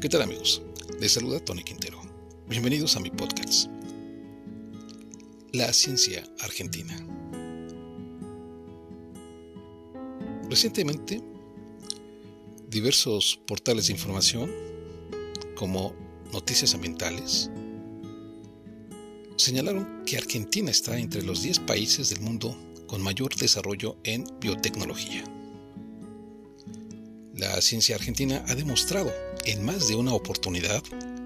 ¿Qué tal amigos? Les saluda Tony Quintero. Bienvenidos a mi podcast. La ciencia argentina. Recientemente, diversos portales de información, como Noticias Ambientales, señalaron que Argentina está entre los 10 países del mundo con mayor desarrollo en biotecnología. La ciencia argentina ha demostrado en más de una oportunidad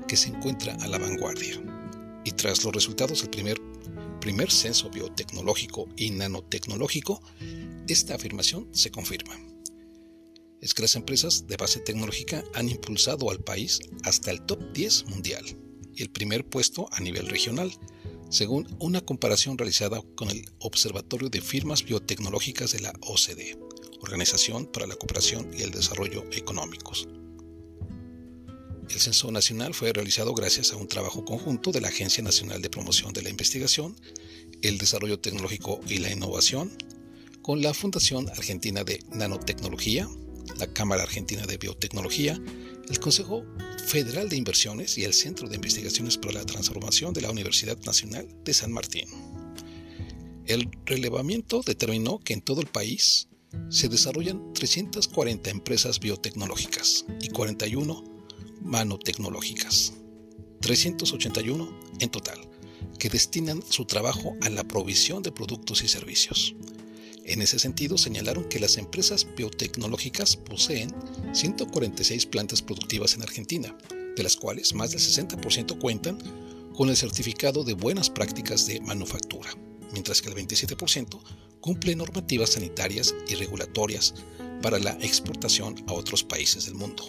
que se encuentra a la vanguardia. Y tras los resultados del primer, primer censo biotecnológico y nanotecnológico, esta afirmación se confirma. Es que las empresas de base tecnológica han impulsado al país hasta el top 10 mundial y el primer puesto a nivel regional, según una comparación realizada con el Observatorio de Firmas Biotecnológicas de la OCDE, Organización para la Cooperación y el Desarrollo Económicos. El censo nacional fue realizado gracias a un trabajo conjunto de la Agencia Nacional de Promoción de la Investigación, el Desarrollo Tecnológico y la Innovación, con la Fundación Argentina de Nanotecnología, la Cámara Argentina de Biotecnología, el Consejo Federal de Inversiones y el Centro de Investigaciones para la Transformación de la Universidad Nacional de San Martín. El relevamiento determinó que en todo el país se desarrollan 340 empresas biotecnológicas y 41 manotecnológicas, 381 en total, que destinan su trabajo a la provisión de productos y servicios. En ese sentido, señalaron que las empresas biotecnológicas poseen 146 plantas productivas en Argentina, de las cuales más del 60% cuentan con el certificado de buenas prácticas de manufactura, mientras que el 27% cumple normativas sanitarias y regulatorias para la exportación a otros países del mundo.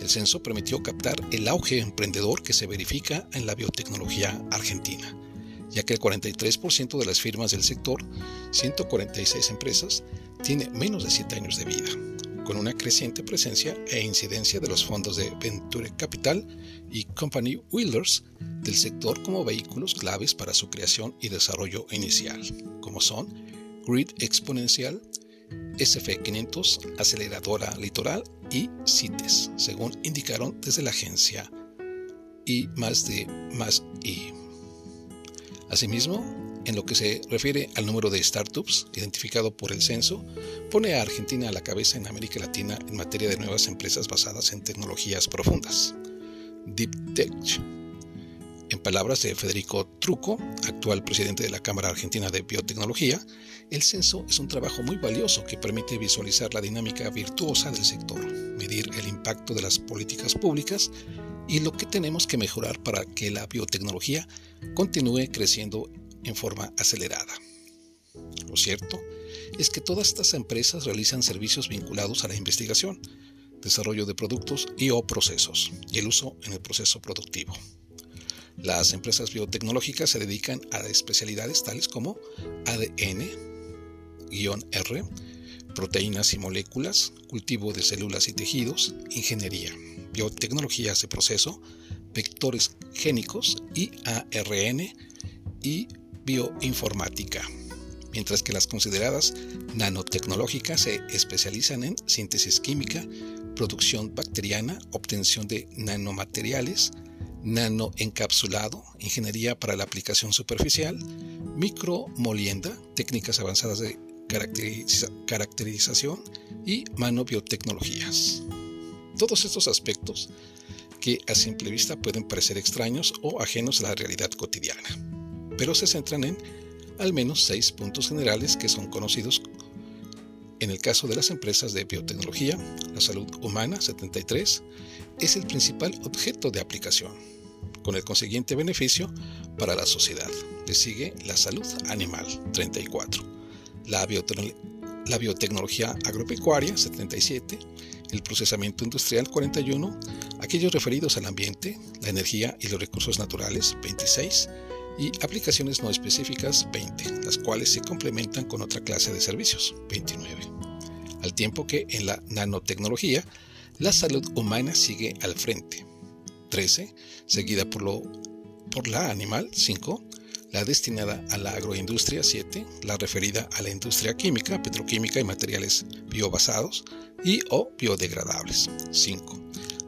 El censo permitió captar el auge emprendedor que se verifica en la biotecnología argentina, ya que el 43% de las firmas del sector, 146 empresas, tiene menos de 7 años de vida, con una creciente presencia e incidencia de los fondos de Venture Capital y Company Wheelers del sector como vehículos claves para su creación y desarrollo inicial, como son Grid Exponencial, SF500, Aceleradora Litoral y CITES, según indicaron desde la agencia y más de más y. Asimismo, en lo que se refiere al número de startups identificado por el censo, pone a Argentina a la cabeza en América Latina en materia de nuevas empresas basadas en tecnologías profundas. Deep Tech en palabras de Federico Truco, actual presidente de la Cámara Argentina de Biotecnología, el censo es un trabajo muy valioso que permite visualizar la dinámica virtuosa del sector, medir el impacto de las políticas públicas y lo que tenemos que mejorar para que la biotecnología continúe creciendo en forma acelerada. Lo cierto es que todas estas empresas realizan servicios vinculados a la investigación, desarrollo de productos y o procesos y el uso en el proceso productivo. Las empresas biotecnológicas se dedican a especialidades tales como ADN-R, proteínas y moléculas, cultivo de células y tejidos, ingeniería, biotecnologías de proceso, vectores génicos y ARN y bioinformática, mientras que las consideradas nanotecnológicas se especializan en síntesis química, producción bacteriana, obtención de nanomateriales, nanoencapsulado, ingeniería para la aplicación superficial, micromolienda, técnicas avanzadas de caracterización y manobiotecnologías. Todos estos aspectos que a simple vista pueden parecer extraños o ajenos a la realidad cotidiana, pero se centran en al menos seis puntos generales que son conocidos en el caso de las empresas de biotecnología, la salud humana 73 es el principal objeto de aplicación, con el consiguiente beneficio para la sociedad. Le sigue la salud animal 34, la, la biotecnología agropecuaria 77, el procesamiento industrial 41, aquellos referidos al ambiente, la energía y los recursos naturales 26, y aplicaciones no específicas 20, las cuales se complementan con otra clase de servicios 29. Al tiempo que en la nanotecnología, la salud humana sigue al frente 13, seguida por, lo, por la animal 5, la destinada a la agroindustria 7, la referida a la industria química, petroquímica y materiales biobasados y o biodegradables 5.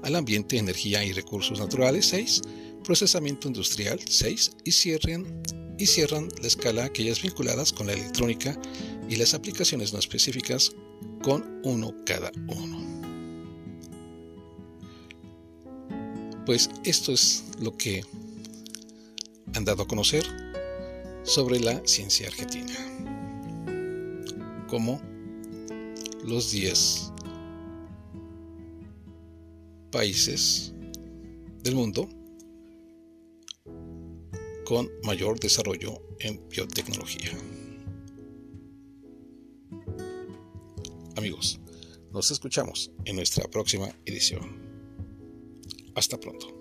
al ambiente, energía y recursos naturales 6, procesamiento industrial 6 y cierran, y cierran la escala aquellas vinculadas con la electrónica y las aplicaciones no específicas con uno cada uno. Pues esto es lo que han dado a conocer sobre la ciencia argentina. Como los 10 países del mundo con mayor desarrollo en biotecnología. Amigos, nos escuchamos en nuestra próxima edición. Hasta pronto.